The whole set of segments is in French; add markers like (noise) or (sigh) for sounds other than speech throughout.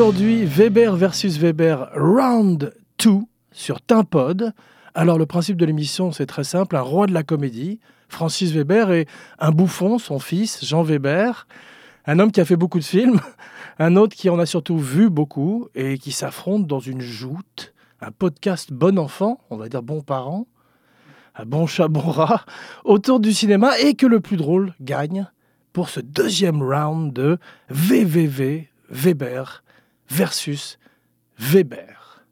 Aujourd'hui, Weber versus Weber, round 2 sur Timpod. Alors, le principe de l'émission, c'est très simple un roi de la comédie, Francis Weber, et un bouffon, son fils, Jean Weber. Un homme qui a fait beaucoup de films, (laughs) un autre qui en a surtout vu beaucoup et qui s'affronte dans une joute, un podcast bon enfant, on va dire bon parent, un bon chat, bon rat, (laughs) autour du cinéma et que le plus drôle gagne pour ce deuxième round de VVV Weber versus Weber.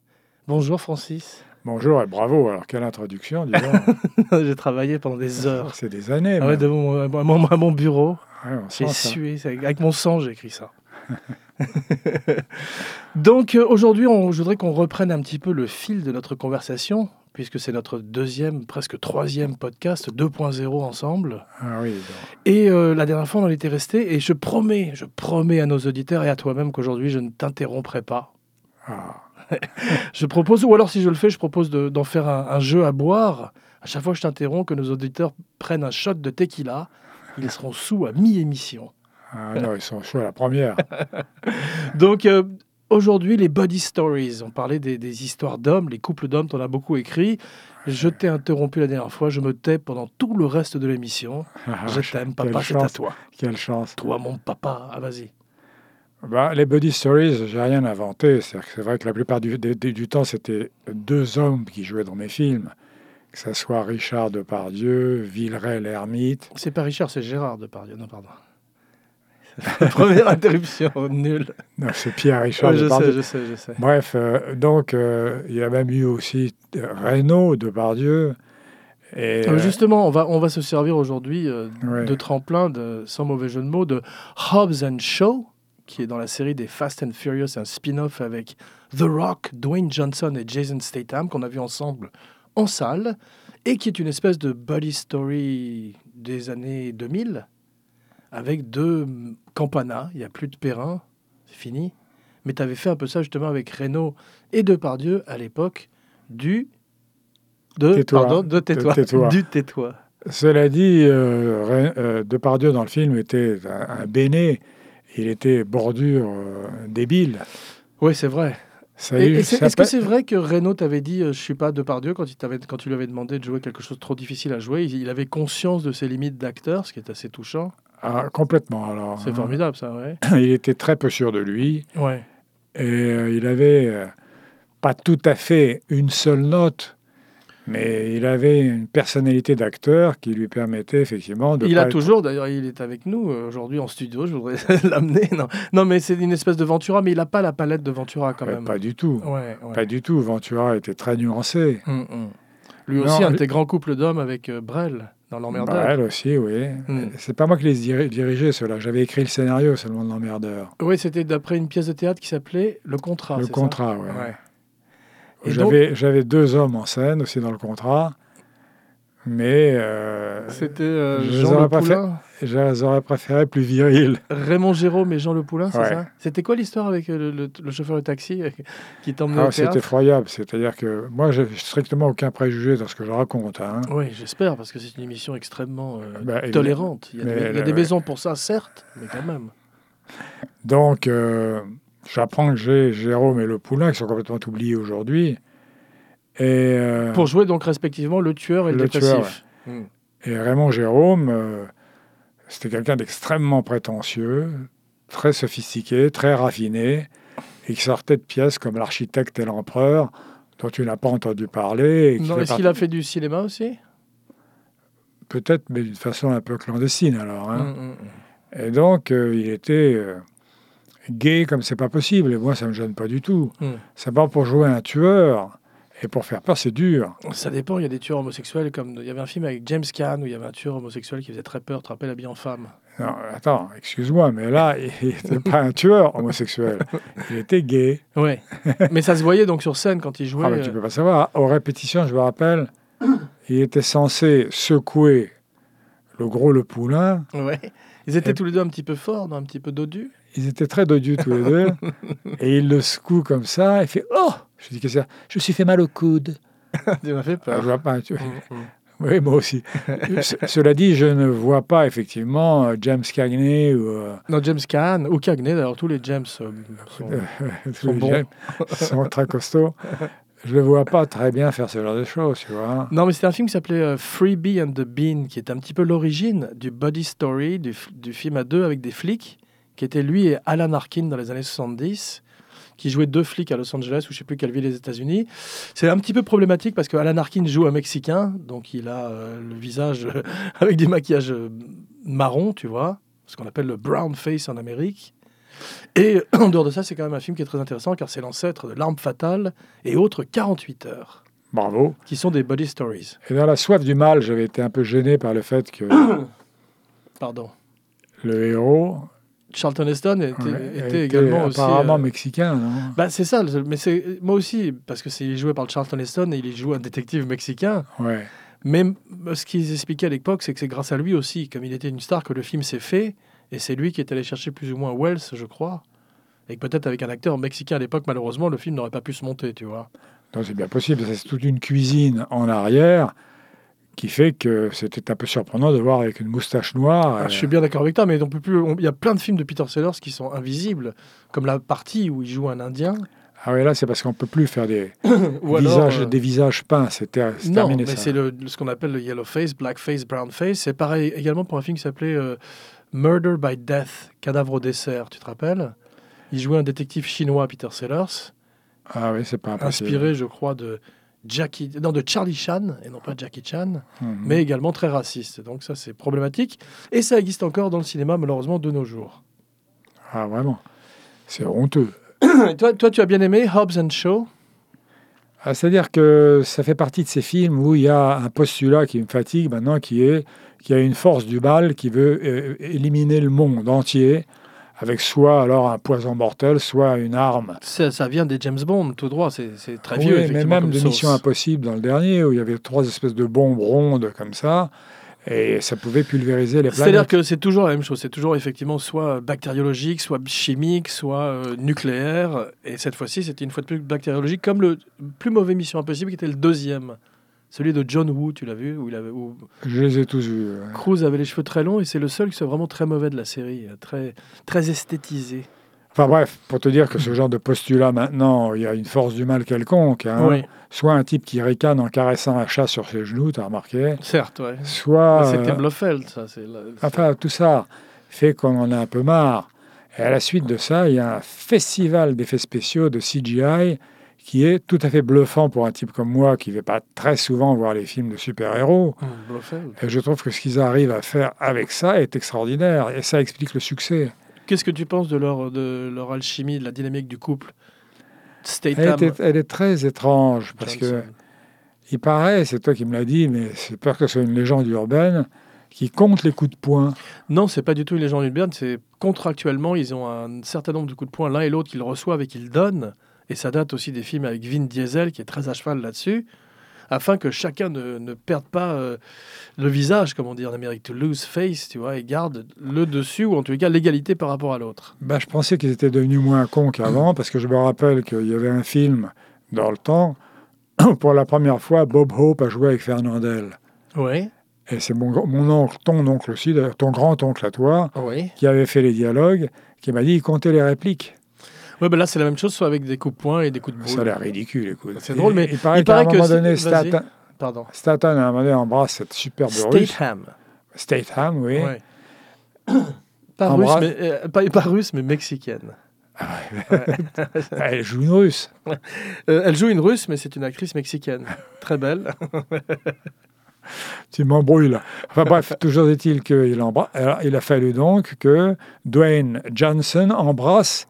Bonjour Francis. Bonjour et bravo. Alors, quelle introduction, (laughs) J'ai travaillé pendant des heures. C'est des années. Ah ouais, de mon, à, mon, à mon bureau. Ouais, J'ai sué. Avec mon sang, j'ai écrit ça. (laughs) Donc euh, aujourd'hui, on- je voudrais qu'on reprenne un petit peu le fil de notre conversation, puisque c'est notre deuxième, presque troisième podcast 2.0 ensemble. Ah oui. Et euh, la dernière fois, on en était resté. Et je promets, je promets à nos auditeurs et à toi-même qu'aujourd'hui, je ne t'interromprai pas. Ah, (laughs) Je propose, ou alors si je le fais, je propose de- d'en faire un, un jeu à boire. À chaque fois que je t'interromps, que nos auditeurs prennent un shot de tequila. Ils seront sous à mi-émission. ah non, ils sont chauds à la première. (laughs) Donc euh, aujourd'hui, les body stories. On parlait des, des histoires d'hommes, les couples d'hommes, t'en as beaucoup écrit. Je t'ai interrompu la dernière fois, je me tais pendant tout le reste de l'émission. Ah, je t'aime, papa, c'est à toi. Quelle chance. Toi, mon papa, ah vas-y. Bah, les body stories, j'ai rien inventé. C'est vrai que la plupart du temps, c'était deux hommes qui jouaient dans mes films. Que ce soit Richard Depardieu, Villeray l'ermite. C'est pas Richard, c'est Gérard Depardieu. Non, pardon. (laughs) Première interruption, nulle. Non, c'est Pierre Richard Ouais, je Depardieu. sais, je sais, je sais. Bref, euh, donc, euh, il y a même eu aussi euh, Reynaud Depardieu. Et, euh, Justement, on va, on va se servir aujourd'hui euh, Ouais. de tremplin, de, sans mauvais jeu de mots, de Hobbs and Shaw, qui est dans la série des Fast and Furious, un spin-off avec The Rock, Dwayne Johnson et Jason Statham, qu'on a vu ensemble en salle, et qui est une espèce de buddy story des années 2000, avec deux campanas, il n'y a plus de Perrin, c'est fini. Mais tu avais fait un peu ça justement avec Renault et Depardieu à l'époque du... De, Tais-toi. pardon, de tais-toi. Tais-toi. Du tais-toi. Cela dit, euh, euh, Depardieu dans le film était un, un béné. Il était bordure euh, débile. Oui, c'est vrai. Ça Et- et c'est- ça Est-ce que c'est vrai que Renault t'avait dit euh, je suis pas Depardieu quand, il t'avait- quand tu lui avais demandé de jouer quelque chose de trop difficile à jouer Il, il avait conscience de ses limites d'acteur, ce qui est assez touchant. Ah, complètement alors. C'est hein. formidable, ça, ouais. (clears throat) Il était très peu sûr de lui Ouais. et euh, il avait euh, pas tout à fait une seule note, mais il avait une personnalité d'acteur qui lui permettait effectivement de. Il a être- toujours, d'ailleurs, il est avec nous euh, aujourd'hui en studio. Je voudrais (laughs) l'amener. Non, non mais c'est une espèce de Ventura, mais il n'a pas la palette de Ventura quand Ouais, même. Pas du tout. Pas du tout. Ventura était très nuancé. Hum, hum. Lui Non, aussi, un lui- tes grands couples d'hommes avec euh, Brel dans l'emmerdeur. Bah, elle aussi, oui. Mm. C'est pas moi qui les diri- dirigeais, ceux-là. J'avais écrit le scénario seulement de l'emmerdeur. Oui, c'était d'après une pièce de théâtre qui s'appelait Le Contrat. le contrat, ouais. Ouais. Donc, j'avais deux hommes en scène aussi dans le contrat, mais euh, c'était euh, je les Jean aurais Le je les aurais préférés plus virils. Raymond Jérôme et Jean Le Poulain, c'est Ouais. ça? C'était quoi l'histoire avec euh, le, le- le chauffeur de taxi (laughs) qui t'emmenait Ah, c'est effroyable. C'est-à-dire que moi, j'ai strictement aucun préjugé dans ce que je raconte. hein. Oui, j'espère, parce que c'est une émission extrêmement euh, Bah, tolérante. Il y a, des, il y a des maisons pour ça, certes, mais quand même. Donc, j'apprends que j'ai Jérôme et le Poulain qui sont complètement oubliés aujourd'hui. Et, euh, Pour jouer donc respectivement le tueur et le, Le tueur, dépressif. Et Raymond Jérôme, euh, c'était quelqu'un d'extrêmement prétentieux, très sophistiqué, très raffiné, et qui sortait de pièces comme L'architecte et l'empereur, dont tu n'as pas entendu parler. et Non, Est-ce qu'il a fait du cinéma aussi? Peut-être, mais d'une façon un peu clandestine alors. hein. Hmm, hmm, hmm. Et donc, euh, il était gay comme c'est pas possible, et moi, ça me gêne pas du tout. C'est pas pour jouer un tueur, et pour faire peur, c'est dur. Ça dépend, il y a des tueurs homosexuels, comme il y avait un film avec James Caan où il y avait un tueur homosexuel qui faisait très peur, te rappelles, habillé en femme. Non, attends, excuse-moi, mais là, il (laughs) n'était pas un tueur homosexuel, il était gay. Ouais. mais ça se voyait donc sur scène quand il jouait. Ah, mais tu euh, peux pas savoir. Aux répétitions, je me rappelle, il était censé secouer le gros le poulain. Ouais. Ils étaient Et- tous les deux un petit peu forts, un petit peu dodus. Ils étaient très dodus tous les deux. (laughs) Et il le secoue comme ça. Il fait Oh Je dis Qu'est-ce que c'est Je me suis fait mal au coude. (laughs) tu m'as fait Ah, peur. vois pas, tu- Mm, mm. Oui, moi aussi. Cela dit, je ne vois pas effectivement euh, James Cagney ou euh, Non, James Caan ou Cagney, d'ailleurs, tous les James euh, sont... (laughs) tous sont les bons. James sont très costauds. Je ne le vois pas très bien faire ce genre de choses, tu vois. Non, mais c'était un film qui s'appelait euh, Freebie and the Bean, qui est un petit peu l'origine du body story, du, du film à deux avec des flics, qui était lui et Alan Arkin dans les années 70, qui jouaient deux flics à Los Angeles ou je sais plus quelle ville des États-Unis. C'est un petit peu problématique parce que Alan Arkin joue un Mexicain, donc il a euh, le visage (laughs) avec des maquillages euh, marrons, tu vois, ce qu'on appelle le brown face en Amérique. Et (clears throat) en dehors de ça, c'est quand même un film qui est très intéressant car c'est l'ancêtre de L'arme fatale et autres 48 heures, Bravo. qui sont des body stories. Et dans La soif du mal, j'avais été un peu gêné par le fait que (coughs) Pardon. le héros Charlton Heston était, ouais, était également aussi. apparemment euh, mexicain, non? Bah, c'est ça, mais c'est moi aussi, parce que c'est joué par Charlton Heston et il joue un détective mexicain. Ouais. Mais m- ce qu'ils expliquaient à l'époque, c'est que c'est grâce à lui aussi, comme il était une star, que le film s'est fait. Et c'est lui qui est allé chercher plus ou moins Wells, je crois. Et que peut-être avec un acteur mexicain à l'époque, malheureusement, le film n'aurait pas pu se monter, tu vois. Non, c'est bien possible. C'est toute une cuisine en arrière qui fait que c'était un peu surprenant de voir avec une moustache noire. Ah, euh, je suis bien d'accord avec toi, mais on peut plus. Il y a plein de films de Peter Sellers qui sont invisibles, comme la partie où il joue un Indien. Ah oui, là, c'est parce qu'on peut plus faire des, (coughs) Ou alors, visages, euh, des visages peints. C'était c'est Non, terminé mais c'est ce qu'on appelle le yellow face, black face, brown face. C'est pareil également pour un film qui s'appelait euh, Murder by Death, cadavre au dessert, tu te rappelles? Il jouait un détective chinois, Peter Sellers, Ah oui, c'est pas impossible. inspiré, je crois, de Jackie, non, de Charlie Chan et non pas Jackie Chan, Mhm. mais également très raciste. Donc ça, c'est problématique. Et ça existe encore dans le cinéma, malheureusement, de nos jours. Ah vraiment, c'est honteux. (coughs) Et toi, toi, tu as bien aimé Hobbs and Shaw? Ah, C'est-à-dire que ça fait partie de ces films où il y a un postulat qui me fatigue maintenant, qui est qu'il y a une force du mal qui veut euh, éliminer le monde entier avec soit alors un poison mortel, soit une arme. ça, ça vient des James Bond, tout droit. C'est très Oui, vieux, mais même de. Mission Impossible dans le dernier, où il y avait trois espèces de bombes rondes comme ça, et ça pouvait pulvériser les C'est-à-dire planètes. que c'est toujours la même chose. C'est toujours effectivement soit bactériologique, soit chimique, soit euh, nucléaire. Et cette fois-ci, c'était une fois de plus bactériologique, comme le plus mauvais Mission Impossible qui était le deuxième. Celui de John Woo, tu l'as vu où, il avait, où Je les ai tous vus. ouais. Cruise avait les cheveux très longs et c'est le seul qui soit vraiment très mauvais de la série, euh, très, très esthétisé. Enfin bref, pour te dire que ce genre de postulat maintenant, il y a une force du mal quelconque. hein. Oui, Soit un type qui ricane en caressant un chat sur ses genoux, t'as remarqué. certes, ouais. Soit. C'était euh, Blofeld, ça. la- Enfin, tout ça fait qu'on en a un peu marre. Et à la suite de ça, il y a un festival d'effets spéciaux de CGI qui est tout à fait bluffant pour un type comme moi qui ne va pas très souvent voir les films de super-héros. Blofeld. Et je trouve que ce qu'ils arrivent à faire avec ça est extraordinaire. Et ça explique le succès. Qu'est-ce que tu penses de leur, de leur alchimie, de la dynamique du couple? Elle, était- elle est très étrange parce que Johnson. il paraît, c'est toi qui me l'as dit, mais c'est peur que ce soit une légende urbaine, qui compte les coups de poing. Non, c'est pas du tout une légende urbaine. C'est contractuellement, ils ont un certain nombre de coups de poing l'un et l'autre qu'ils reçoivent et qu'ils donnent. Et ça date aussi des films avec Vin Diesel qui est très à cheval là-dessus, afin que chacun ne, ne perde pas euh, le visage, comme on dit en Amérique, to lose face, tu vois, et garde le dessus ou en tout cas l'égalité par rapport à l'autre. Ben, je pensais qu'ils étaient devenus moins cons qu'avant, parce que je me rappelle qu'il y avait un film dans le temps, (coughs) pour la première fois, Bob Hope a joué avec Fernandel. Oui, Et c'est mon, mon oncle, ton oncle aussi, d'ailleurs, ton grand-oncle à toi, oui. qui avait fait les dialogues, qui m'a dit il comptait les répliques. Ouais, ben là c'est la même chose, soit avec des coups de poing et des coups de boule. Ça a l'air ridicule, écoute. C'est drôle, mais il paraît qu'à un que moment donné. Statham, Pardon. Statham, à un moment donné, embrasse cette superbe russe. Statham. Statham, oui. Ouais. (coughs) Pas, Embrasse- russe, mais, euh, pas, pas russe, mais mexicaine. (laughs) (laughs) Elle joue une russe. Euh, elle joue une russe, mais c'est une actrice mexicaine. Très belle. (laughs) Tu m'embrouilles là. Enfin bref, toujours est-il qu'il embrasse. Alors, il a fallu donc que Dwayne Johnson embrasse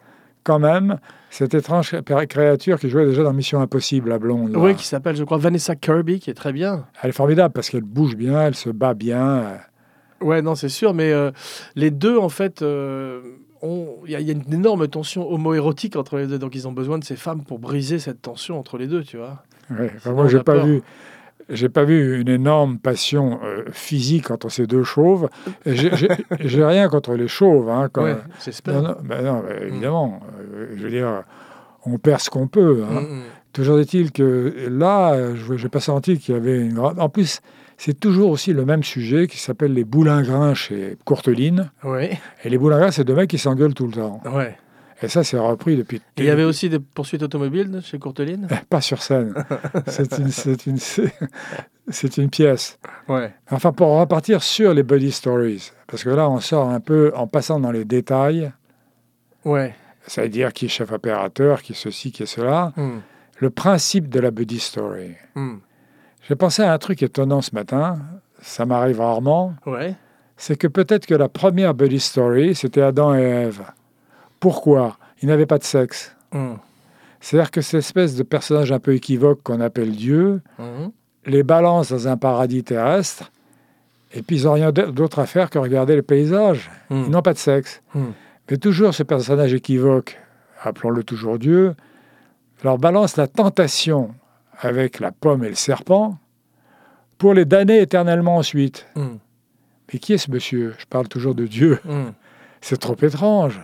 quand même cette étrange cré- créature qui jouait déjà dans Mission Impossible, la blonde. là. Oui, qui s'appelle, je crois, Vanessa Kirby, qui est très bien. Elle est formidable parce qu'elle bouge bien, elle se bat bien. euh, Ouais, non, c'est sûr, mais euh, les deux, en fait, euh, ont- il y, a- il y a une énorme tension homoérotique entre les deux. Donc, ils ont besoin de ces femmes pour briser cette tension entre les deux, tu vois. ouais. Sinon, moi, j'ai pas peur. vu. J'ai pas vu une énorme passion euh, physique entre ces deux chauves. (laughs) J'ai rien contre les chauves. Hein, quand- Ouais, Non, non, ben non, ben, évidemment. euh, je veux dire, on perd ce qu'on peut. hein. Mm, mm. Toujours est-il que là, je n'ai pas senti qu'il y avait une grande... En plus, c'est toujours aussi le même sujet qui s'appelle les boulingrins chez Courteline. Oui. Et les boulingrins, c'est deux mecs qui s'engueulent tout le temps. Ouais. Et ça, c'est repris depuis... Il y avait aussi des poursuites automobiles chez Courteline? Pas sur scène. c'est une, c'est une, c'est- c'est une pièce. Ouais. Enfin, pour repartir sur les buddy stories, parce que là, on sort un peu en passant dans les détails, Ouais. c'est-à-dire qui est chef opérateur, qui est ceci, qui est cela, Hmm. le principe de la buddy story. Hmm. J'ai pensé à un truc étonnant ce matin, ça m'arrive rarement, Ouais. c'est que peut-être que la première buddy story, c'était Adam et Ève. Pourquoi Ils n'avaient pas de sexe. Hmm. C'est-à-dire que cette espèce de personnage un peu équivoque qu'on appelle Dieu Hmm. les balance dans un paradis terrestre, et puis ils n'ont rien d'autre à faire que regarder les paysages. Hmm. Ils n'ont pas de sexe. Mais toujours ce personnage équivoque, appelons-le toujours Dieu, leur balance la tentation avec la pomme et le serpent pour les damner éternellement ensuite. Mais qui est ce monsieur? Je parle toujours de Dieu. C'est trop étrange.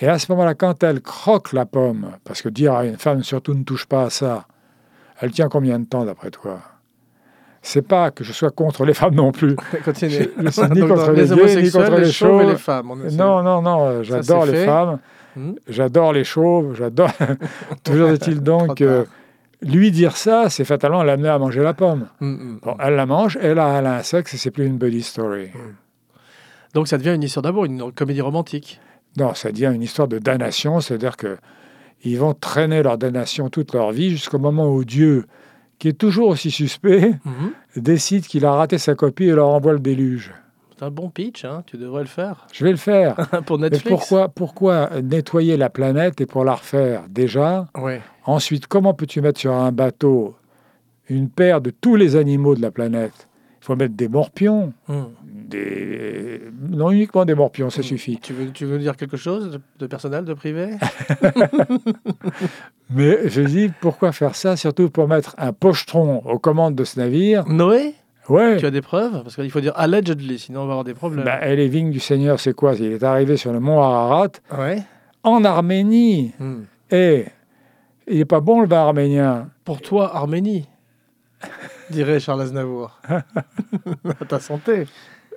Et à ce moment-là, quand elle croque la pomme, parce que dire à une femme surtout ne touche pas à ça, elle tient combien de temps d'après toi? C'est pas que je sois contre les femmes non plus. (laughs) Continue. Je- (laughs) je ni contre les gays, ni contre les les chauves et les femmes. Non, non, non, j'adore les fait. femmes, Hmm. j'adore les chauves, j'adore. (laughs) Toujours est-il donc que lui dire ça, c'est fatalement l'amener à manger la pomme. Hmm, hmm. Bon, elle la mange, elle a, elle a un sexe et c'est plus une buddy story. Donc ça devient une histoire d'amour, une comédie romantique. Non, ça devient une histoire de damnation, c'est-à-dire que ils vont traîner leur damnation toute leur vie jusqu'au moment où Dieu, qui est toujours aussi suspect, Mhm. décide qu'il a raté sa copie et leur envoie le déluge. C'est un bon pitch, hein tu devrais le faire. Je vais le faire. (laughs) Pour Mais pourquoi, pourquoi nettoyer la planète et pour la refaire déjà? Ouais. Ensuite, comment peux-tu mettre sur un bateau une paire de tous les animaux de la planète? Faut mettre des morpions, Hmm. des... non uniquement des morpions, ça Hmm. suffit. Tu veux, tu veux dire quelque chose de, de personnel, de privé (laughs) (laughs) Mais je dis, pourquoi faire ça? Surtout pour mettre un pochetron aux commandes de ce navire. Noé? Ouais. Tu as des preuves? Parce qu'il faut dire allegedly, sinon on va avoir des problèmes. Bah, et les vignes du Seigneur, c'est quoi? Il est arrivé sur le mont Ararat, ouais. en Arménie. Hmm. Et il n'est pas bon le vin arménien. Pour toi, Arménie, (laughs) dirait Charles Aznavour. (laughs) à ta santé.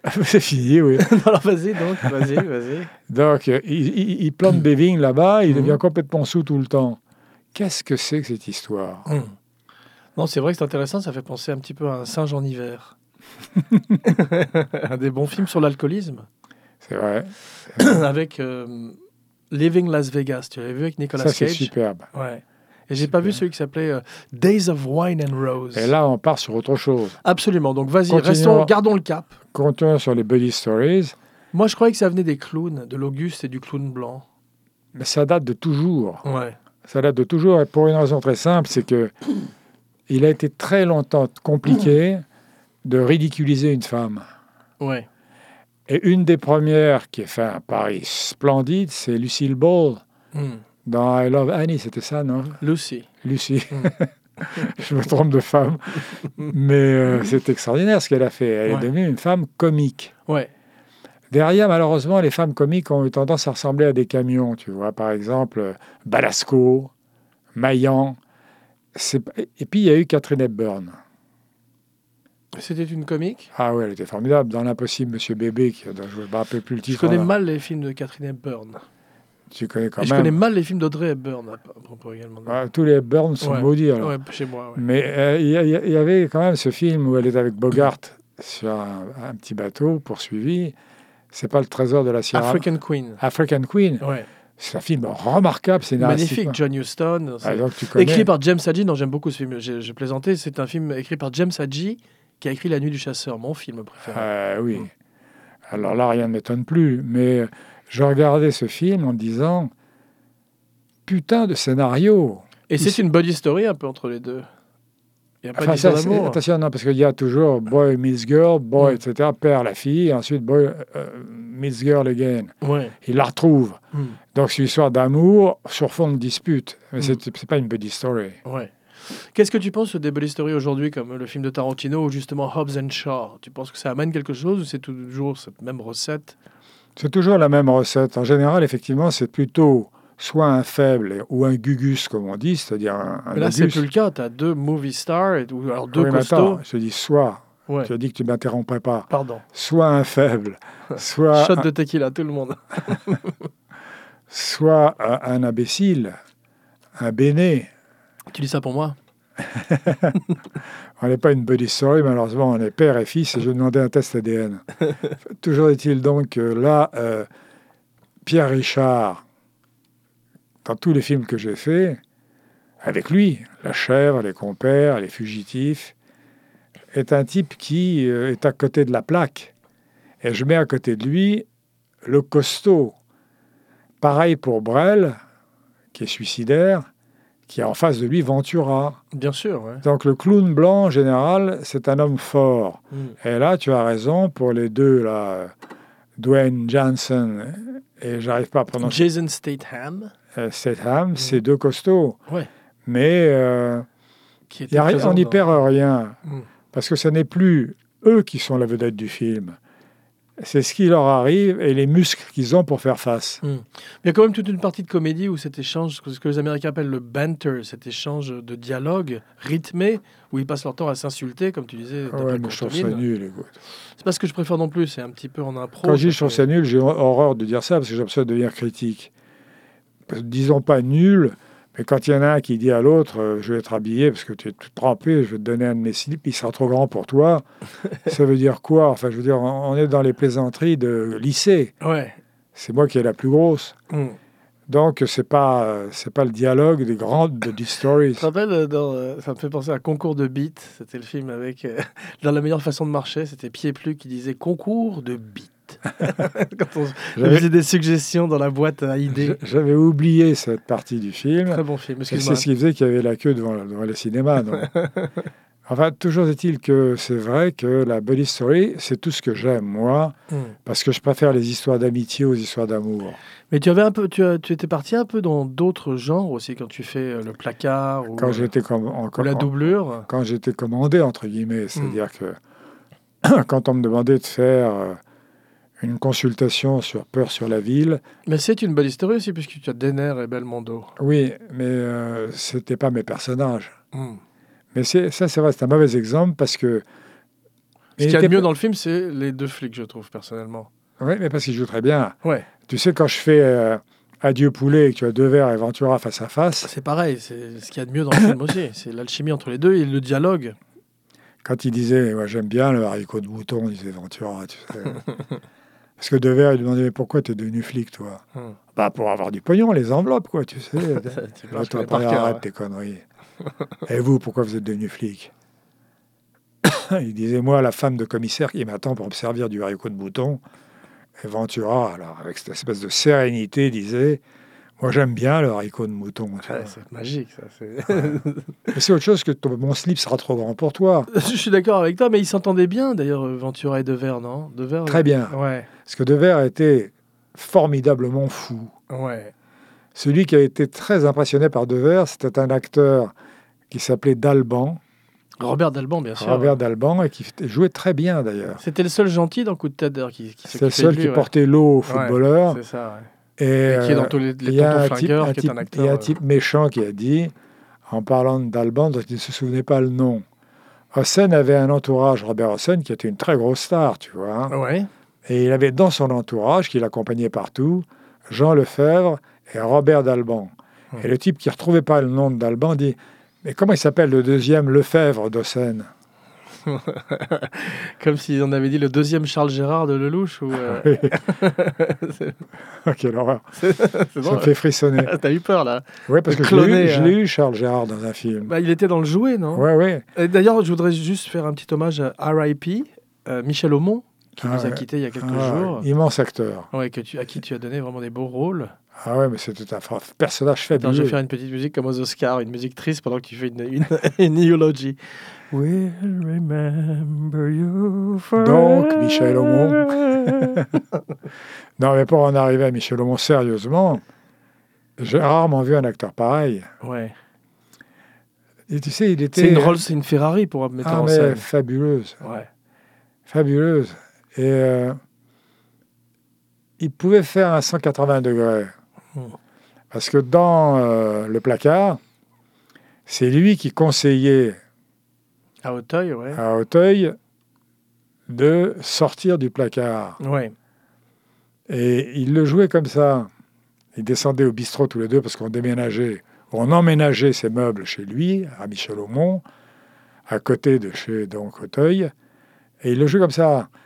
(laughs) c'est fini, oui. (laughs) Alors vas-y donc, vas-y, vas-y. Donc, euh, il, il- il plante des vignes là-bas, il Mhm. devient complètement sous tout le temps. Qu'est-ce que c'est que cette histoire Hmm. Non, c'est vrai que c'est intéressant, ça fait penser un petit peu à un singe en hiver. un des bons films sur l'alcoolisme, C'est vrai. (clears throat) avec euh, Living Las Vegas. Tu l'avais vu avec Nicolas Ça, c'est Cage? superbe. Ouais. Et j'ai pas vu celui qui s'appelait euh, Days of Wine and Rose. Et là, on part sur autre chose. Absolument. Donc vas-y, restons, gardons le cap. Continuons sur les buddy stories. Moi, je croyais que ça venait des clowns, de l'Auguste et du clown blanc. Mais ça date de toujours. Ouais. Ça date de toujours, et pour une raison très simple, c'est que (clears throat) il a été très longtemps compliqué (clears throat) de ridiculiser une femme. Ouais. Et une des premières qui a fait un pari splendide, c'est Lucille Ball Hmm. Dans I Love Annie, c'était ça, non? Lucy. Lucie. Mm. (laughs) Je me trompe de femme. Mais euh, c'est extraordinaire ce qu'elle a fait. Elle Ouais. est devenue une femme comique. Ouais. Derrière, malheureusement, les femmes comiques ont eu tendance à ressembler à des camions. Tu vois, par exemple, Balasco, Maillan. Et puis, il y a eu Catherine Hepburn. C'était une comique? Ah ouais, elle était formidable. Dans L'Impossible, Monsieur Bébé, qui, dont je ne me rappelle plus le Je titre. connais là. mal les films de Catherine Hepburn. Tu connais quand Et je connais mal les films d'Audrey Hepburn à propos également. Ah, tous les Hepburn sont Ouais. maudits. Alors. Ouais, chez moi. ouais. Mais euh, il y, avait quand même ce film où elle est avec Bogart sur un, un petit bateau poursuivi. C'est pas le trésor de la Sierra. African Queen. African Queen. Ouais. C'est un film remarquable, c'est Magnifique. John Huston. Ah, donc tu connais. Écrit par James Hadji, non, j'aime beaucoup ce film. J'ai j'ai plaisanté. C'est un film écrit par James Hadji qui a écrit La Nuit du Chasseur, mon film préféré. Euh, oui. Mm. Alors là, rien ne m'étonne plus. Mais je regardais ce film en disant putain de scénario. Et c'est une buddy story un peu entre les deux. Il n'y a pas Enfin, ça, attention, non, parce qu'il y a toujours boy meets girl, boy, Mm. etc., perd la fille, et ensuite boy euh, meets girl again. Ouais. Il la retrouve. Hmm. Donc c'est une histoire d'amour sur fond de dispute. Mais Mm. c'est c'est pas une buddy story. Ouais. Qu'est-ce que tu penses des buddy stories aujourd'hui, comme le film de Tarantino ou justement Hobbs and Shaw? Tu penses que ça amène quelque chose ou c'est toujours cette même recette? C'est toujours la même recette. En général, effectivement, c'est plutôt soit un faible ou un gugus, comme on dit, c'est-à-dire un, un Mais là, c'est plus le cas. Tu as deux movie stars, et- ou alors deux Oui, costauds. je dis soit, Ouais, tu as dit que tu m'interromprais pas, pardon. soit un faible, (laughs) soit, Shot de tequila, tout le monde. (laughs) soit un, un imbécile, un béné. Tu dis ça pour moi (laughs) On n'est pas une buddy story, malheureusement, on est père et fils et je demandais un test ADN. (laughs) Toujours est-il donc que là, euh, Pierre Richard, dans tous les films que j'ai faits, avec lui, La chèvre, Les compères, Les fugitifs, est un type qui euh, est à côté de la plaque. Et je mets à côté de lui le costaud. Pareil pour Brel, qui est suicidaire, qui a en face de lui Ventura. Bien sûr, ouais. Donc le clown blanc, en général, c'est un homme fort. Mm. Et là, tu as raison pour les deux, là, Dwayne Johnson et j'arrive pas à prononcer Jason Statham, euh, Statham, c'est deux costauds. Ouais. Mais euh, qui y a on n'y perd rien, Mm. parce que ce n'est plus eux qui sont la vedette du film. C'est ce qui leur arrive et les muscles qu'ils ont pour faire face. Il y a quand même toute une partie de comédie où cet échange, ce que les Américains appellent le banter, cet échange de dialogue rythmé, où ils passent leur temps à s'insulter, comme tu disais. Ouais, mais je trouve ça nul. C'est pas ce que je préfère non plus, c'est un petit peu en impro. Quand je dis je trouve ça nul, j'ai horreur de dire ça parce que j'ai l'impression de devenir critique. Disons pas nul, mais quand il y en a un qui dit à l'autre euh, Je vais être habillé parce que tu es tout trempé, je vais te donner un de mes slips, il sera trop grand pour toi. (laughs) ça veut dire quoi? Enfin, je veux dire, on est dans les plaisanteries de lycée. Ouais. C'est moi qui ai la plus grosse. Mm. Donc, c'est pas, euh, c'est pas le dialogue des grandes de The Stories. (laughs) Te euh, dans, euh, ça me fait penser à Concours de beat, c'était le film avec, dans la meilleure façon de marcher, c'était Pied Plus qui disait Concours de beat. (laughs) Quand on J'avais- faisait des suggestions dans la boîte à idées. J'avais oublié cette partie du film. Très bon film, c'est ce qui faisait qu'il y avait la queue devant, devant le cinéma. donc. (laughs) enfin, toujours est-il que c'est vrai que la Buddy Story, c'est tout ce que j'aime, moi, Mm. parce que je préfère les histoires d'amitié aux histoires d'amour. Mais tu avais un peu, tu, as- tu étais parti un peu dans d'autres genres aussi quand tu fais euh, le placard ou, Quand euh, j'étais la en- doublure. quand j'étais commandé, entre guillemets, c'est-à-dire que (clears throat) quand on me demandait de faire euh, une consultation sur Peur sur la ville, Mais c'est une belle histoire aussi puisque tu as Denner et Belmondo. oui, mais euh, c'était pas mes personnages. Mm. Mais ça, c'est vrai, c'est un mauvais exemple parce que. Ce qu'il y a de mieux dans le film, c'est les deux flics, je trouve, personnellement. Oui, mais parce qu'il joue très bien. Ouais, Tu sais, quand je fais euh, Adieu poulet et que tu as deux verres et Ventura face à face, c'est pareil, c'est ce qu'il y a de mieux dans le film aussi. (coughs) C'est l'alchimie entre les deux et le dialogue. quand il disait J'aime bien le haricot de mouton, il disait Ventura, tu sais. (laughs) Parce que Devers, il demandait Mais pourquoi t'es devenu flic, toi Mm. Bah, pour avoir du pognon, les enveloppes, quoi, tu sais. (laughs) Tu Là, toi, après, arrête ouais. tes conneries. et vous, pourquoi vous êtes devenu flic (coughs) Il disait Moi, la femme de commissaire qui m'attend pour me servir du haricot de. Et Ventura, alors, avec cette espèce de sérénité, disait Moi, j'aime bien le haricot de mouton. vois. c'est magique, ça. c'est- (laughs) Mais c'est autre chose que ton- mon slip sera trop grand pour toi. (laughs) je suis d'accord avec toi, mais ils s'entendaient bien, d'ailleurs, euh, Ventura et Devers, non? Devers, Très bien. Ouais, Parce que Devers était formidablement fou. ouais. Celui qui a été très impressionné par Devers, c'était un acteur qui s'appelait Dalban, Robert Dalban, bien sûr. Robert Dalban, et qui jouait très bien d'ailleurs. C'était le seul gentil dans Coup de tête, qui, qui C'est le seul lui, qui ouais. portait l'eau aux footballeurs. C'est ça, ouais. Et, Et qui est dans tous les, il les y a un type, flingueurs, un qui est type- un il acteur. y a un euh, type méchant qui a dit, en parlant Dalban, dont il ne se souvenait pas le nom. Hossein avait un entourage, Robert Hossein, qui était une très grosse star, tu vois. Ouais. Et il avait dans son entourage, qui l'accompagnait partout, Jean Lefebvre et Robert Dalban. Hmm. Et le type qui ne retrouvait pas le nom de Dalban dit Mais comment il s'appelle le deuxième Lefebvre d'Ossen (laughs) Comme si on avait dit le deuxième Charles Gérard de Lelouch. Ou, euh, (laughs) Ah, Quelle horreur (laughs) c'est Ça me fait frissonner. T'as eu peur là Oui, parce que je l'ai cloner, eu, je l'ai eu, Charles Gérard, dans un film. bah, Il était dans le jouet, non? Oui, oui. Et D'ailleurs, je voudrais juste faire un petit hommage à R.I.P. euh, Michel Aumont, qui Ah nous a quittés il y a quelques Ah, jours. Immense acteur. Ouais, que tu, à qui tu as donné vraiment des beaux rôles. Ah ouais, mais c'était un personnage Attends, je fabuleux. vais faire une petite musique comme aux Oscars, une musique triste pendant que tu fais une, une, (laughs) une eulogy. We'll remember you Donc, Michel Aumont. forever. (laughs) Non, mais pour en arriver à Michel Aumont, sérieusement, j'ai rarement vu un acteur pareil. ouais. Et tu sais, il était... C'est une Rolls, c'est une Ferrari pour mettre Ah, en mais scène. fabuleuse. Ouais. fabuleuse. Et euh, il pouvait faire un 180 degrés. Parce que dans euh, le placard, c'est lui qui conseillait À Auteuil, ouais. à Auteuil de sortir du placard. Ouais. Et il le jouait comme ça. Ils descendaient au bistrot tous les deux parce qu'on déménageait, on emménageait ses meubles chez lui, à Michel Aumont, à côté de chez donc Auteuil. Et il le jouait comme ça. (laughs)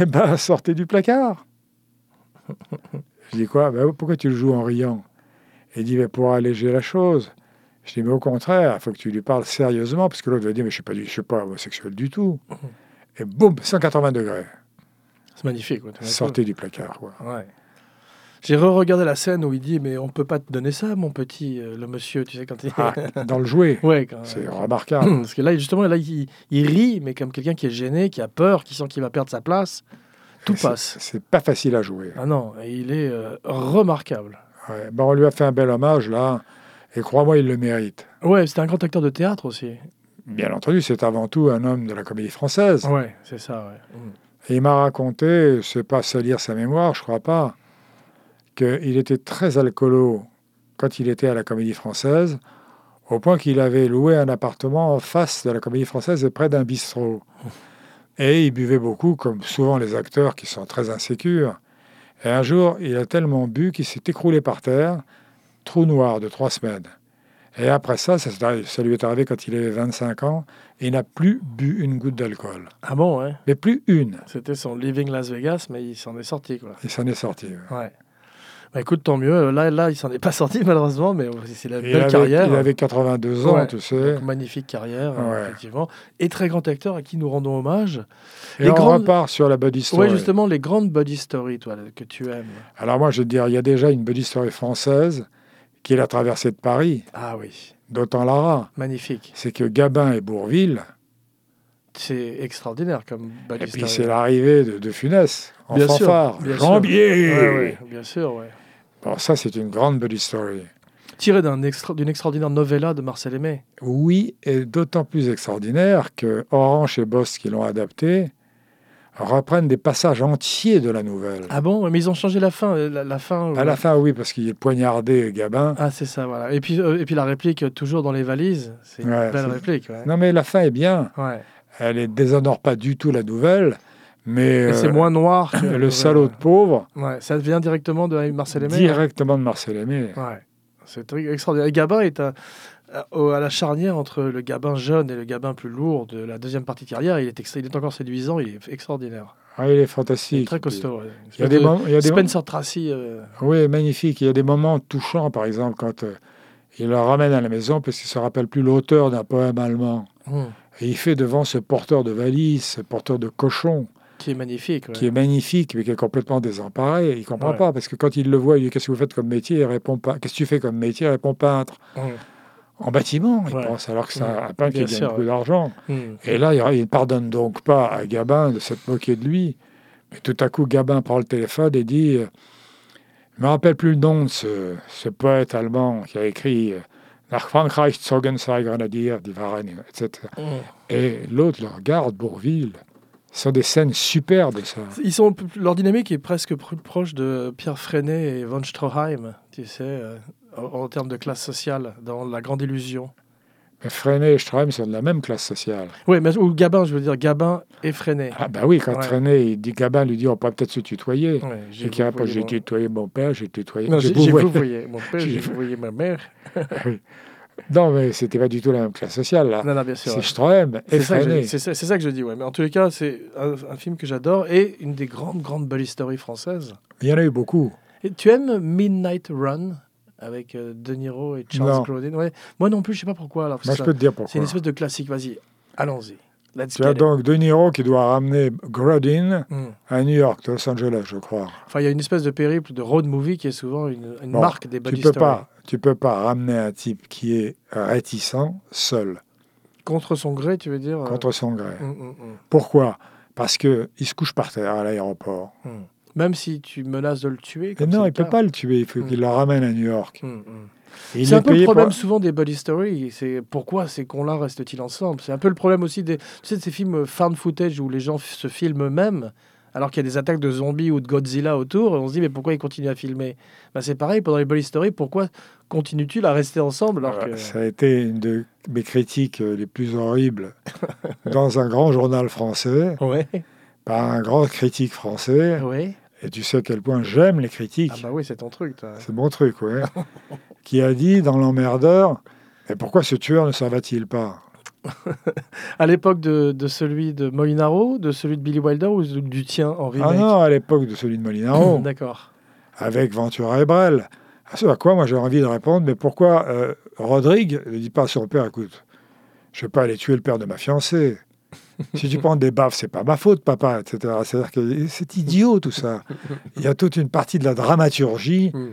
Eh ben, sortez du placard. (laughs) Je dis quoi? Ben, Pourquoi tu le joues en riant? Il dit, mais pour alléger la chose. Je dis, mais au contraire, il faut que tu lui parles sérieusement, parce que l'autre va dire, mais je ne suis, suis pas homosexuel du tout. Et boum, 180 degrés. C'est magnifique. coup. Sortez du placard. Quoi. Ouais. J'ai re-regardé la scène où il dit Mais on peut pas te donner ça, mon petit, euh, le monsieur, tu sais, quand il. Ah, (laughs) dans le jouet, ouais, c'est remarquable. (clears throat) Parce que là, justement, là, il, il rit, mais comme quelqu'un qui est gêné, qui a peur, qui sent qu'il va perdre sa place, tout passe. C'est pas facile à jouer. Ah non, il est euh, remarquable. Ouais. Ben, on lui a fait un bel hommage là, et crois-moi, il le mérite. Ouais, c'était un grand acteur de théâtre aussi. Bien entendu, c'est avant tout un homme de la comédie française. Ouais, c'est ça, ouais. Mm. Et il m'a raconté, je sais pas salir sa mémoire, je crois pas, qu'il était très alcoolo quand il était à la comédie française, au point qu'il avait loué un appartement en face de la comédie française et près d'un bistrot. Et il buvait beaucoup, comme souvent les acteurs qui sont très insécures. Et un jour, il a tellement bu qu'il s'est écroulé par terre, trou noir de trois semaines. Et après ça, ça, lui est arrivé quand il avait 25 ans, et il n'a plus bu une goutte d'alcool. Ah bon, ouais. Mais plus une. C'était son Living Las Vegas, mais il s'en est sorti, quoi. Il s'en est sorti. ouais. Ouais. Bah écoute, tant mieux. Là, là il s'en est pas sorti, (laughs) malheureusement, mais c'est la Il belle avait, carrière. il avait 82 ans, Ouais. tu sais. Donc, magnifique carrière, euh, Ouais. effectivement. Et très grand acteur à qui nous rendons hommage. Et Les on grandes- repart sur la body Oui, story. justement, les grandes body stories, toi, que tu aimes. Alors moi, je veux dire, il y a déjà une body story française qui est la traversée de Paris, Ah oui, d'autant Lara. magnifique. C'est que Gabin et Bourville, C'est extraordinaire comme body et puis c'est l'arrivée de, de Funès en Bien sûr, fanfare. bien sûr. Jambier Ouais, ouais, bien sûr, ouais. Bon, ça, c'est une grande body story. Tiré d'un extra- d'une extraordinaire novella de Marcel Aimé. Oui, et d'autant plus extraordinaire que Orange et Boss, qui l'ont adapté, reprennent des passages entiers de la nouvelle. Ah bon? Mais ils ont changé la fin. euh, La, la fin À euh, la fin, oui, parce qu'il est poignardé, Gabin. Ah, c'est ça, voilà. Et puis, euh, et puis la réplique, euh, toujours dans les valises. C'est une Ouais, belle réplique, ouais. Non, mais la fin est bien. Ouais. Elle ne déshonore pas du tout la nouvelle, mais c'est euh, moins noir (coughs) que le salaud de pauvre, Ouais, ça vient directement de Marcel Aimé. hein. directement de Marcel Aimé. Ouais, c'est extraordinaire. Et Gabin est à, à- au- à la charnière entre le Gabin jeune et le Gabin plus lourd de la deuxième partie de carrière. Il est, il est encore séduisant, il est extraordinaire. Ah, il est Il est fantastique. très costaud. ouais. Il y a des de moments, il y a des Spencer Tracy. euh, oui, magnifique. Il y a des moments touchants, par exemple, quand euh, il le ramène à la maison parce qu'il ne se rappelle plus l'auteur d'un poème allemand. hum, Et il fait devant ce porteur de valise, ce porteur de cochon, qui est magnifique. ouais. qui est magnifique, mais qui est complètement désemparé. Il ne comprend Ouais. pas, parce que quand il le voit, il dit Qu'est-ce que vous faites comme métier? Il répond pas. Qu'est-ce que tu fais comme métier? Il répond peintre. En bâtiment, il Ouais. pense, alors que c'est un peintre qui gagne beaucoup d'argent. hum. Et là, il ne pardonne donc pas à Gabin de s'être moqué de lui. Mais tout à coup, Gabin prend le téléphone et dit euh, Je ne me rappelle plus le nom de ce, ce poète allemand qui a écrit euh, Nach Frankreich zogen zwei Grenadiers, die waren, etc. Hum. Et l'autre le regarde, Bourville. Ce sont des scènes superbes, ça. Ils sont, leur dynamique est presque plus proche de Pierre Freinet et von Stroheim, tu sais, euh, en, en termes de classe sociale, dans La Grande Illusion. Mais Freinet et Strahm sont de la même classe sociale. Oui, mais ou Gabin, je veux dire, Gabin et Freinet. Ah, bah oui, quand Ouais. Freinet, il dit Gabin lui dit On pourrait peut-être se tutoyer. Ouais, Et qui répond J'ai tutoyé mon père, j'ai tutoyé. Non, j'ai vouvoyé. vouvoyé mon père, (laughs) j'ai J'ai- vouvoyé ma mère. (laughs) Non, mais c'était pas du tout la même classe sociale, là. Non, non, bien sûr. C'est ouais. Strahm et C'est ça, que je- c'est ça, c'est ça que je dis, ouais. Mais en tous les cas, c'est un, un film que j'adore et une des grandes, grandes belles stories françaises. Il y en a eu beaucoup. Et tu aimes Midnight Run avec euh, De Niro et Charles. Grodin? Ouais. Moi non plus, je sais pas pourquoi. Alors, parce Moi, je peux te dire c'est pourquoi. une espèce de classique. Vas-y, allons-y. Let's Tu as donc De Niro qui doit ramener Grodin Hmm. à New York, Los Angeles, je crois. Enfin, il y a une espèce de périple de road movie qui est souvent une, une Bon, marque des Tu body peux stories. pas, tu peux pas ramener un type qui est réticent seul, Contre son gré, tu veux dire euh, contre son gré. hum, hum, Pourquoi? Parce que il se couche par terre à l'aéroport. Même si tu menaces de le tuer. Comme non, il le peut pas le tuer. Il faut qu'il le ramène à New York. C'est est un peu le pour- problème souvent des body stories. C'est pourquoi ces cons-là restent-ils ensemble? C'est un peu le problème aussi des, tu sais, de ces films found footage où les gens se filment eux-mêmes alors qu'il y a des attaques de zombies ou de Godzilla autour, on se dit mais pourquoi ils continuent à filmer? Bah, C'est pareil, pendant les Bully Story, pourquoi continuent-ils à rester ensemble alors que... Ça a été une de mes critiques euh, les plus horribles (laughs) dans un grand journal français, Ouais, par un grand critique français. ouais. Et tu sais à quel point j'aime les critiques. Ah bah oui, c'est ton truc, toi. C'est mon truc, ouais. (laughs) qui a dit dans l'emmerdeur Mais pourquoi ce tueur ne s'en va-t-il pas? (laughs) À l'époque de, de celui de Molinaro, de celui de Billy Wilder ou du tien en remake Ah non, à l'époque de celui de Molinaro, (clears throat) D'accord. avec Ventura et Brel. À ce à quoi moi j'ai envie de répondre Mais pourquoi euh, Rodrigue ne dit pas à son père Écoute, je ne vais pas aller tuer le père de ma fiancée. (laughs) Si tu prends des baffes, c'est pas ma faute, papa, etc. C'est-à-dire que c'est idiot tout ça. Il y a toute une partie de la dramaturgie Hmm.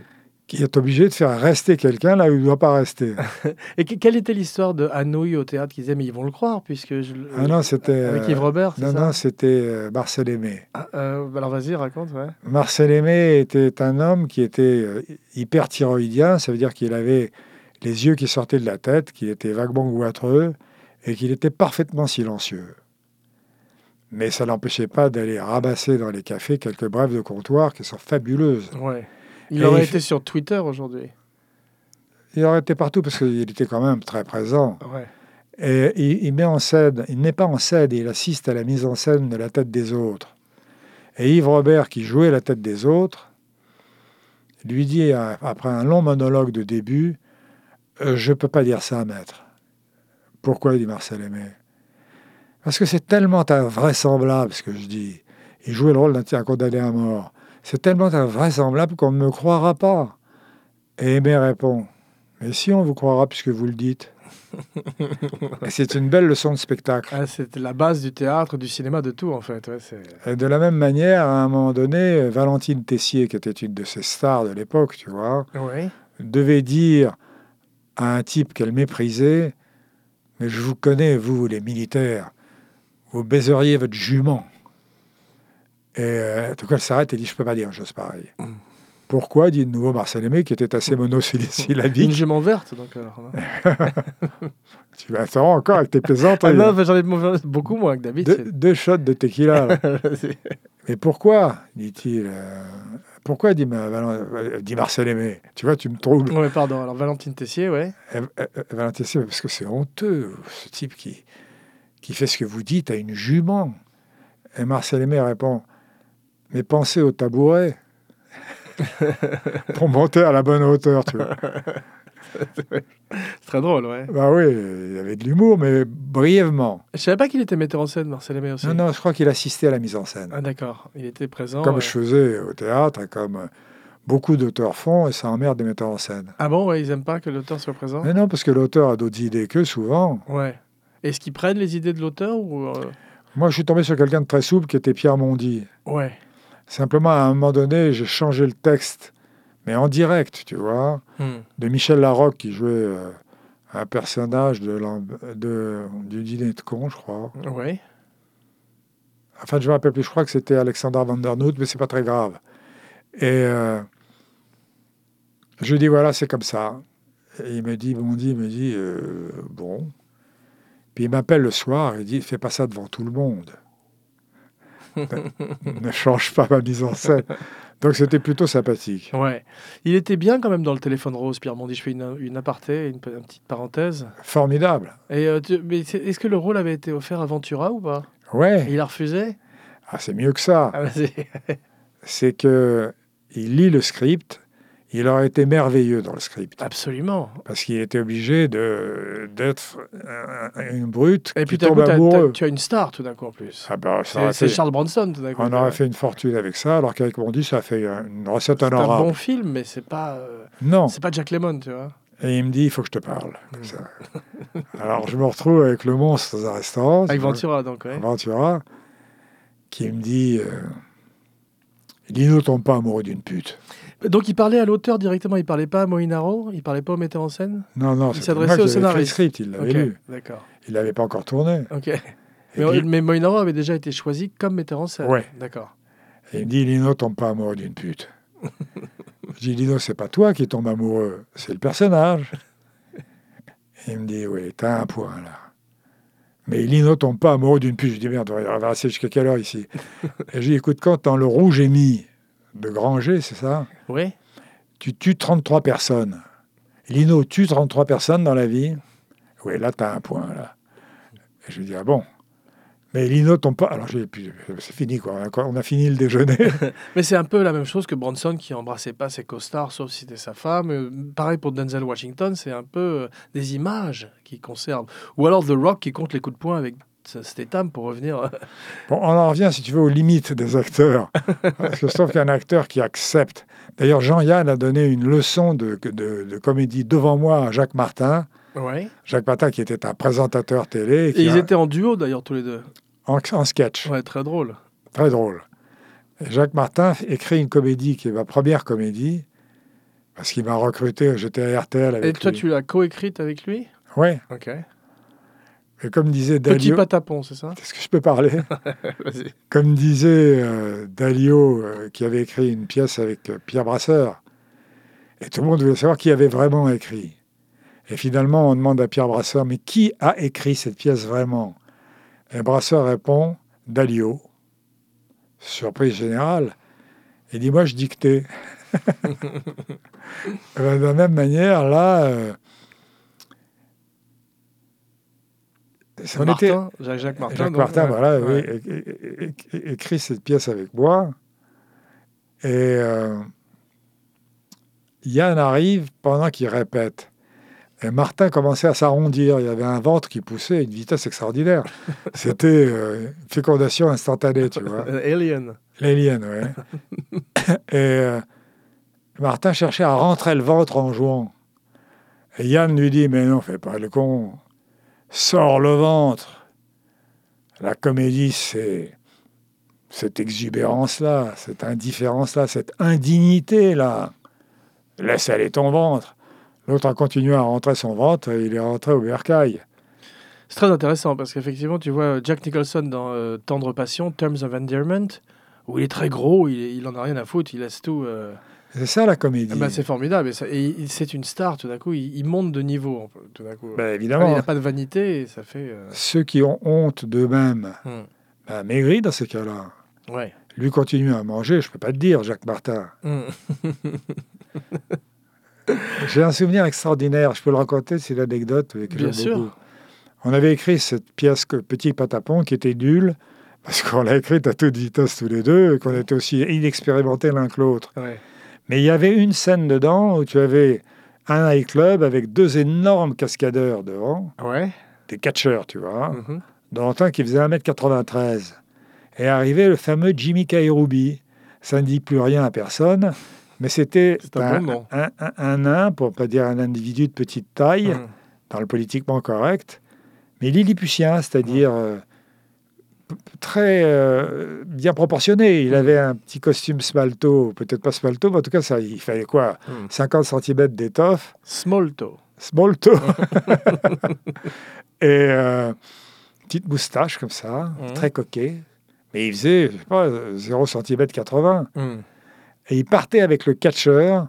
qui est obligée de faire rester quelqu'un là où il ne doit pas rester. (laughs) Et que- quelle était l'histoire de Hanouille au théâtre qui disait mais ils vont le croire puisque je, Ah non, c'était. avec Yves Robert, Non, ça? non, c'était euh, Marcel Aimé. Ah, euh, Alors vas-y, raconte, ouais. Marcel Aimé était un homme qui était euh, hyperthyroïdien, ça veut dire qu'il avait les yeux qui sortaient de la tête, qu'il était vaguement goitreux et qu'il était parfaitement silencieux. Mais ça n'empêchait pas d'aller rabasser dans les cafés quelques brèves de comptoir qui sont fabuleuses. ouais. Il Et aurait il été sur Twitter aujourd'hui. Il aurait été partout parce qu'il était quand même très présent. Ouais. Et il, il met en scène, il n'est pas en scène, il assiste à la mise en scène de la tête des autres. Et Yves Robert, qui jouait la tête des autres, lui dit, euh, après un long monologue de début, Euh, Je ne peux pas dire ça, maître. Pourquoi dit Marcel Aimé Parce que c'est tellement invraisemblable ce que je dis. Il jouait le rôle d'un condamné à mort. C'est tellement invraisemblable qu'on ne me croira pas. Et Aimé répond Mais si on vous croira puisque vous le dites. (laughs) C'est une belle leçon de spectacle. Ah, C'était la base du théâtre, du cinéma, de tout en fait. Ouais, c'est... Et de la même manière, à un moment donné, Valentine Tessier, qui était une de ces stars de l'époque, tu vois, Ouais. devait dire à un type qu'elle méprisait Mais je vous connais, vous, les militaires, vous baiseriez votre jument. Et euh, tout cas, elle s'arrête et dit Je ne peux pas dire une chose pareille. Mm. Pourquoi dit de nouveau Marcel Aimé, qui était assez Une monosyllabique jument verte, donc alors. non (laughs) Tu m'attends encore avec tes plaisanteries. Ah non, j'en ai beaucoup moins que d'habitude. deux shots de tequila. (laughs) Mais pourquoi dit-il euh, Pourquoi dit, ma- dit Marcel Aimé Tu vois, tu me troubles. ouais, pardon. Alors Valentine Tessier, ouais. Euh, euh, euh, Valentin Tessier, parce que c'est honteux, ce type qui, qui fait ce que vous dites à une jument. Et Marcel Aimé répond Mais pensez au tabouret (laughs) pour monter à la bonne hauteur. Tu vois. C'est très drôle, ouais. bah oui, il y avait de l'humour, mais brièvement. Je savais pas qu'il était metteur en scène, Marcel Aimé aussi. Non, non, je crois qu'il assistait à la mise en scène. Ah d'accord, il était présent. comme ouais. je faisais au théâtre, et comme euh, beaucoup d'auteurs font, et ça emmerde des metteurs en scène. Ah bon, ouais, ils aiment pas que l'auteur soit présent? Mais non, parce que l'auteur a d'autres idées qu'eux, souvent. Ouais. Est-ce qu'ils prennent les idées de l'auteur ou euh, Moi, je suis tombé sur quelqu'un de très souple qui était Pierre Mondy. Ouais. Simplement, à un moment donné, j'ai changé le texte, mais en direct, tu vois, Hmm. de Michel Larocque qui jouait euh, un personnage de, de- du dîner de con, je crois. Ouais. Enfin, je ne me rappelle plus, je crois que c'était Alexander Van der Noot, mais c'est pas très grave. Et euh, je lui dis, voilà, c'est comme ça. Et il me dit, Mondy, il me dit, euh, bon. Puis il m'appelle le soir, il dit, fais pas ça devant tout le monde. (laughs) ne, change pas ma mise en scène. Donc c'était plutôt sympathique. Ouais. Il était bien quand même dans le téléphone rose, Pierre Mondi. Je fais une, une aparté, une, pe- une petite parenthèse. Formidable. Et euh, tu- mais c'est- est-ce que le rôle avait été offert à Ventura ou pas? Et Ouais, il a refusé ah, c'est mieux que ça. ah. C'est que il lit le script, il aurait été merveilleux dans le script. Absolument. Parce qu'il était obligé de- d'être un- une brute Et qui puis tombe coup, tu as une star tout d'un coup en plus. Ah ça C'est Charles Bronson tout d'un coup. on aurait fait une fortune avec ça, alors qu'avec Mondi, ça a fait une recette C'est un honorable. bon film, mais c'est pas, euh, Non. c'est pas Jack Lemmon, tu vois. Et il me dit, il faut que je te parle. comme ça. (laughs) alors je me retrouve avec le monstre dans un restaurant. Avec Ventura, donc, ouais. Ventura, qui me dit, euh, Lino tombe pas amoureux d'une pute. Donc il parlait à l'auteur directement, il parlait pas à Moinaro, il parlait pas au metteur en scène? Non, non, Il s'adressait au scénariste. script, il l'avait lu. D'accord. Il l'avait pas encore tourné. Ok. Mais, puis- mais Moinaro avait déjà été choisi comme metteur en scène. Ouais. D'accord. Et il me dit, Lino tombe pas amoureux d'une pute. (laughs) je dis, Lino, c'est pas toi qui tombe amoureux, c'est le personnage. Et il me dit, oui, t'as un point là. Mais Lino tombe pas amoureux d'une puce. Je dis merde, on va rester jusqu'à quelle heure ici? (laughs) Et je dis écoute, quand dans le rouge et mis de Granger, c'est ça Oui. Tu tues 33 personnes. Lino tue 33 personnes dans la vie. Oui, là, tu as un point. Là. Et je lui dis ah bon mais Lino tombe pas. Alors, c'est fini, quoi. On a fini le déjeuner. (laughs) (laughs) Mais c'est un peu la même chose que Bronson qui embrassait pas ses costards, sauf si c'était sa femme. Euh, pareil pour Denzel Washington, c'est un peu euh, des images qui conservent. Ou alors The Rock qui compte les coups de poing avec Statham pour revenir. Euh, bon, on en revient, si tu veux, aux limites des acteurs. (laughs) Parce que je trouve qu'un acteur qui accepte. D'ailleurs, Jean-Yann a donné une leçon de, de, de comédie devant moi à Jacques Martin. Ouais. Jacques Martin, qui était un présentateur télé. Et, ils étaient en duo d'ailleurs tous les deux. En, sketch. Ouais, très drôle. Très drôle. Jacques Martin écrit une comédie qui est ma première comédie, parce qu'il m'a recruté, j'étais à RTL avec Et toi, tu l'as coécrite avec lui? Oui. Ok. Et comme disait Dalio... Petit patapon, c'est ça? Est-ce que je peux parler? (laughs) Comme disait euh, Dalio, euh, qui avait écrit une pièce avec euh, Pierre Brasseur, et tout le monde voulait savoir qui avait vraiment écrit. Et finalement, on demande à Pierre Brasseur, mais qui a écrit cette pièce vraiment? Et Brasseur répond, Dalio. Surprise générale. Il dit, moi, je dictais. (laughs) (laughs) Ben, de la même manière, là... Martin, Jacques, Martin. Jacques Martin, voilà, oui, écrit cette pièce avec moi. Et euh, Yann arrive pendant qu'il répète. Et Martin commençait à s'arrondir. Il y avait un ventre qui poussait à une vitesse extraordinaire. (laughs) C'était euh, fécondation instantanée, tu vois. Alien. L'alien, oui. (laughs) Et euh, Martin cherchait à rentrer le ventre en jouant. Et Yann lui dit Mais non, fais pas le con. Sors le ventre. La comédie, c'est cette exubérance-là, cette indifférence-là, cette indignité-là. Laisse aller ton ventre. L'autre a continué à rentrer son ventre et il est rentré au bercail. C'est très intéressant parce qu'effectivement, tu vois Jack Nicholson dans euh, Tendre Passion, Terms of Endearment, où il est très gros, il, il en a rien à foutre, il laisse tout. Euh, c'est ça la comédie. Ah bah, c'est formidable. Et, c'est une star tout d'un coup. Il, monte de niveau tout d'un coup. Bah, évidemment. il n'a pas de vanité et ça fait. Euh, Ceux qui ont honte d'eux-mêmes, bah, maigris dans ces cas-là. Ouais. Lui continue à manger, je ne peux pas te dire, Jacques Martin. Hmm. (laughs) J'ai un souvenir extraordinaire, je peux le raconter, c'est l'anecdote que Bien sûr. Beaucoup. On avait écrit cette pièce Petit Patapon qui était nulle, parce qu'on l'a écrite à toute vitesse tous les deux, et qu'on était aussi inexpérimentés l'un que l'autre. Mais il y avait une scène dedans où tu avais un nightclub avec deux énormes cascadeurs devant, des catcheurs, tu vois, mm dont un qui faisait 1m93. Et arrivait le fameux Jimmy Kairoubi. Ça ne dit plus rien à personne, mais c'était un, un, nain, pour ne pas dire un individu de petite taille, mmh. dans le politiquement correct, mais lilliputien, c'est-à-dire mmh. Très euh, bien proportionné. Il mmh. avait un petit costume smalto, peut-être pas smalto, mais en tout cas, ça, il fallait quoi 50 cm d'étoffe. Smolto. Smolto. (laughs) (laughs) Et euh, petite moustache comme ça, très coquet. Mais il faisait, je sais pas, 0 cm 80. Et il partait avec le catcheur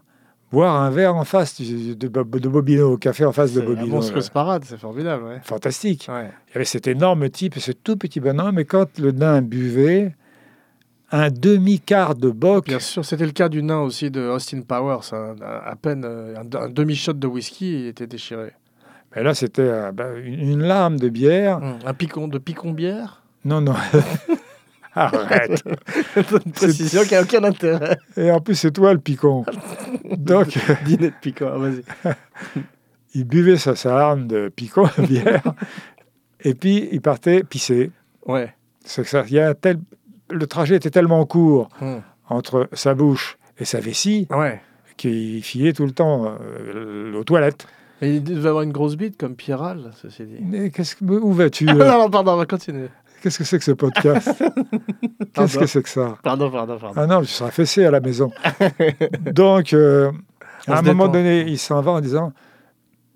boire un verre en face de, de Bobino, au café en face de Bobino. C'est un parade, c'est formidable. Ouais. Fantastique. Il y avait cet énorme type, ce tout petit bonhomme, et quand le nain buvait, un demi-quart de boc. Bien sûr, c'était le cas du nain aussi de Austin Powers. à peine euh, un, demi-shot de whisky, il était déchiré. Mais là, c'était ben, une lame de bière. Hum, un picon de picon bière Non, non. (laughs) (laughs) Arrête. une précision qui n'a aucun intérêt. Et en plus, c'est toi le picon. (laughs) Donc. (laughs) Dîner de picon, vas-y. il buvait sa, sa arme de picon, de bière, et puis il partait pisser. Ouais. C'est ça. Y a tel, le trajet était tellement court hmm. entre sa bouche et sa vessie ouais. qu'il filait tout le temps euh, aux toilettes. Et il devait avoir une grosse bite comme Pierral, ceci dit. Mais qu'est-ce que, où vas-tu Non, non, pardon, on va continuer. Qu'est-ce que c'est que ce podcast (laughs) Qu'est-ce que c'est que ça Pardon, pardon, pardon. Ah non, je serais fessé à la maison. (laughs) Donc, euh, à un moment donné, il s'en va en disant,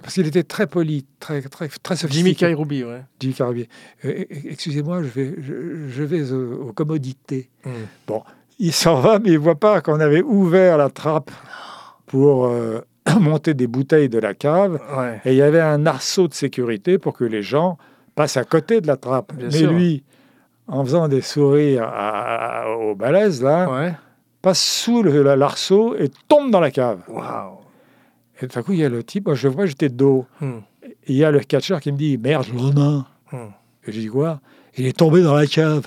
parce qu'il était très poli, très, très, très sophistiqué. Jimmy Kairoubi, ouais. Jimmy Kairoubi. Euh, excusez-moi, je vais, je, vais aux, commodités. Hmm. Bon, il s'en va, mais il ne voit pas qu'on avait ouvert la trappe pour euh, (clears throat) monter des bouteilles de la cave. Et il y avait un arceau de sécurité pour que les gens passe à côté de la trappe. Bien Mais sûr. lui, en faisant des sourires à- à- aux balaises, là, Ouais. passe sous le- la- l'arceau et tombe dans la cave. Et tout à coup, il y a le type, moi je vois, j'étais de dos. Hmm. Et il y a le catcheur qui me dit Merde, Romain. Hmm. Et j'ai dit Quoi? Il est tombé dans la cave.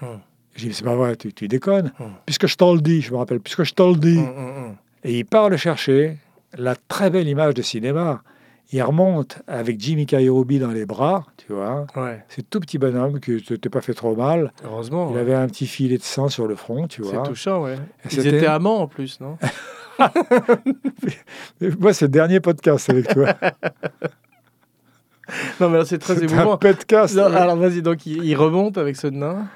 Hmm. J'ai dit C'est pas vrai, tu, tu déconnes. Hmm. Puisque je t'en le dis, je me rappelle, puisque je t'en le dis. Et il part le chercher, la très belle image de cinéma. Il remonte avec Jimmy Kairoubi dans les bras, tu vois. Ouais. C'est tout petit bonhomme qui ne t'est pas fait trop mal. Heureusement. Il ouais. avait un petit filet de sang sur le front, tu C'est vois. touchant, ouais. Ils c'était- étaient amants en plus, non (laughs) (laughs) Moi, c'est le dernier podcast avec toi. Non, mais c'est très C'est un émouvant. podcast. Non, alors vas-y, donc il, il remonte avec ce nain.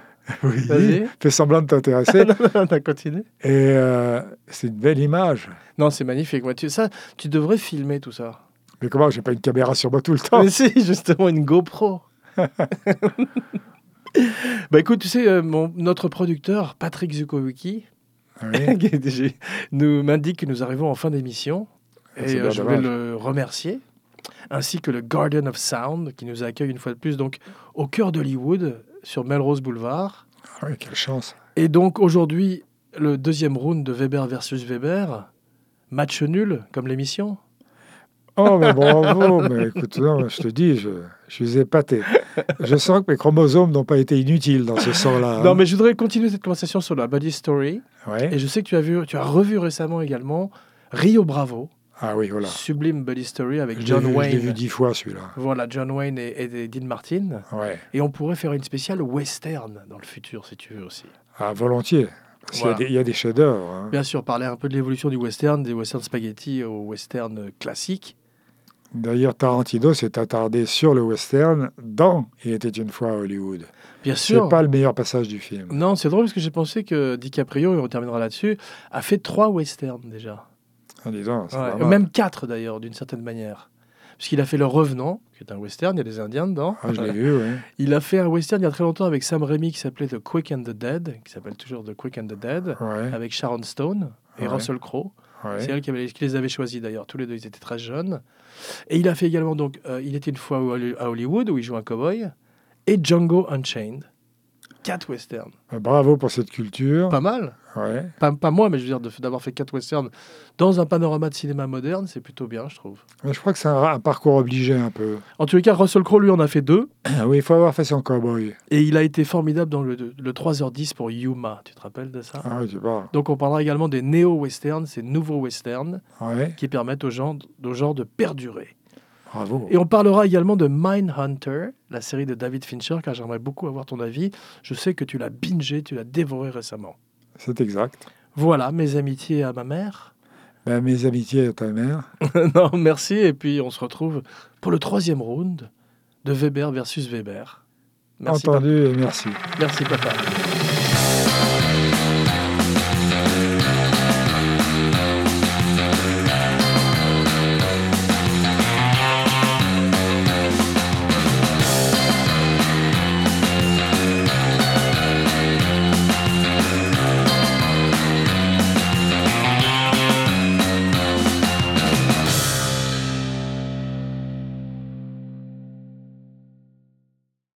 Oui. Vas-y. Fais semblant de t'intéresser. On a continué. Et euh, c'est une belle image. Non, c'est magnifique. Moi, tu, ça, tu devrais filmer tout ça. Mais comment J'ai pas une caméra sur moi tout le temps. Mais si, justement, une GoPro. (laughs) bah écoute, tu sais, euh, mon, notre producteur, Patrick Zukowicki, Oui. (laughs) est déjà- nous m'indique que nous arrivons en fin d'émission. C'est Et euh, je voulais le remercier, ainsi que le Garden of Sound, qui nous accueille une fois de plus, donc au cœur d'Hollywood, sur Melrose Boulevard. Ah oui, quelle chance. Et donc aujourd'hui, le deuxième round de Weber versus Weber, match nul, comme l'émission. Oh, mais bravo. mais écoute, non, je te dis, je, je suis épaté. Je sens que mes chromosomes n'ont pas été inutiles dans ce sens-là. Non, hein. mais je voudrais continuer cette conversation sur la Body Story. Ouais. Et je sais que tu as, vu, tu as revu récemment également Rio Bravo, Ah oui, voilà. sublime Body Story avec Je John vu, je l'ai vu Wayne. dix fois, celui-là. Voilà, John Wayne et, et Dean Martin. Ouais. Et on pourrait faire une spéciale western dans le futur, si tu veux aussi. Ah, volontiers. Parce qu'il y a Voilà. des- il y, a des chefs-d'œuvre. hein. Bien sûr, parler un peu de l'évolution du western, des western spaghetti au western classique. D'ailleurs, Tarantino s'est attardé sur le western dans Il était une fois à Hollywood. Bien C'est sûr. pas le meilleur passage du film. Non, c'est drôle parce que j'ai pensé que DiCaprio, et on terminera là-dessus, a fait trois westerns déjà. En disant, c'est Ouais. Même quatre d'ailleurs, d'une certaine manière. Puisqu'il a fait Le Revenant, qui est un western, il y a des Indiens dedans. Ah, je l'ai vu, oui. Il a fait un western il y a très longtemps avec Sam Raimi qui s'appelait The Quick and the Dead, qui s'appelle toujours The Quick and the Dead, Ouais, avec Sharon Stone et Ouais. Russell Crowe. C'est elle qui, avait- qui les avait choisis d'ailleurs, tous les deux, ils étaient très jeunes. Et il a fait également, donc, euh, il était une fois à Hollywood, où il joue un cowboy, et Django Unchained. Quatre westerns. Euh, Bravo pour cette culture. Pas mal. Ouais. Pas, pas moi, mais je veux dire, de- d'avoir fait quatre westerns dans un panorama de cinéma moderne, c'est plutôt bien, je trouve. Mais je crois que c'est un, un parcours obligé un peu. En tous les cas, Russell Crowe, lui, en a fait deux. (clears throat) Ah oui, il faut avoir fait son cowboy. Et il a été formidable dans le, le 3h10 pour Yuma. Tu te rappelles de ça? Ah oui, tu parles. Donc on parlera également des néo-westerns, ces nouveaux westerns Ouais, qui permettent aux gens, aux gens de perdurer. Bravo. Et on parlera également de Mindhunter, la série de David Fincher, car j'aimerais beaucoup avoir ton avis. Je sais que tu l'as bingé, tu l'as dévoré récemment. C'est exact. Voilà, mes amitiés à ma mère. Ben, mes amitiés à ta mère. (laughs) non, merci. Et puis on se retrouve pour le troisième round de Weber versus Weber. Merci, Entendu merci. Merci, papa.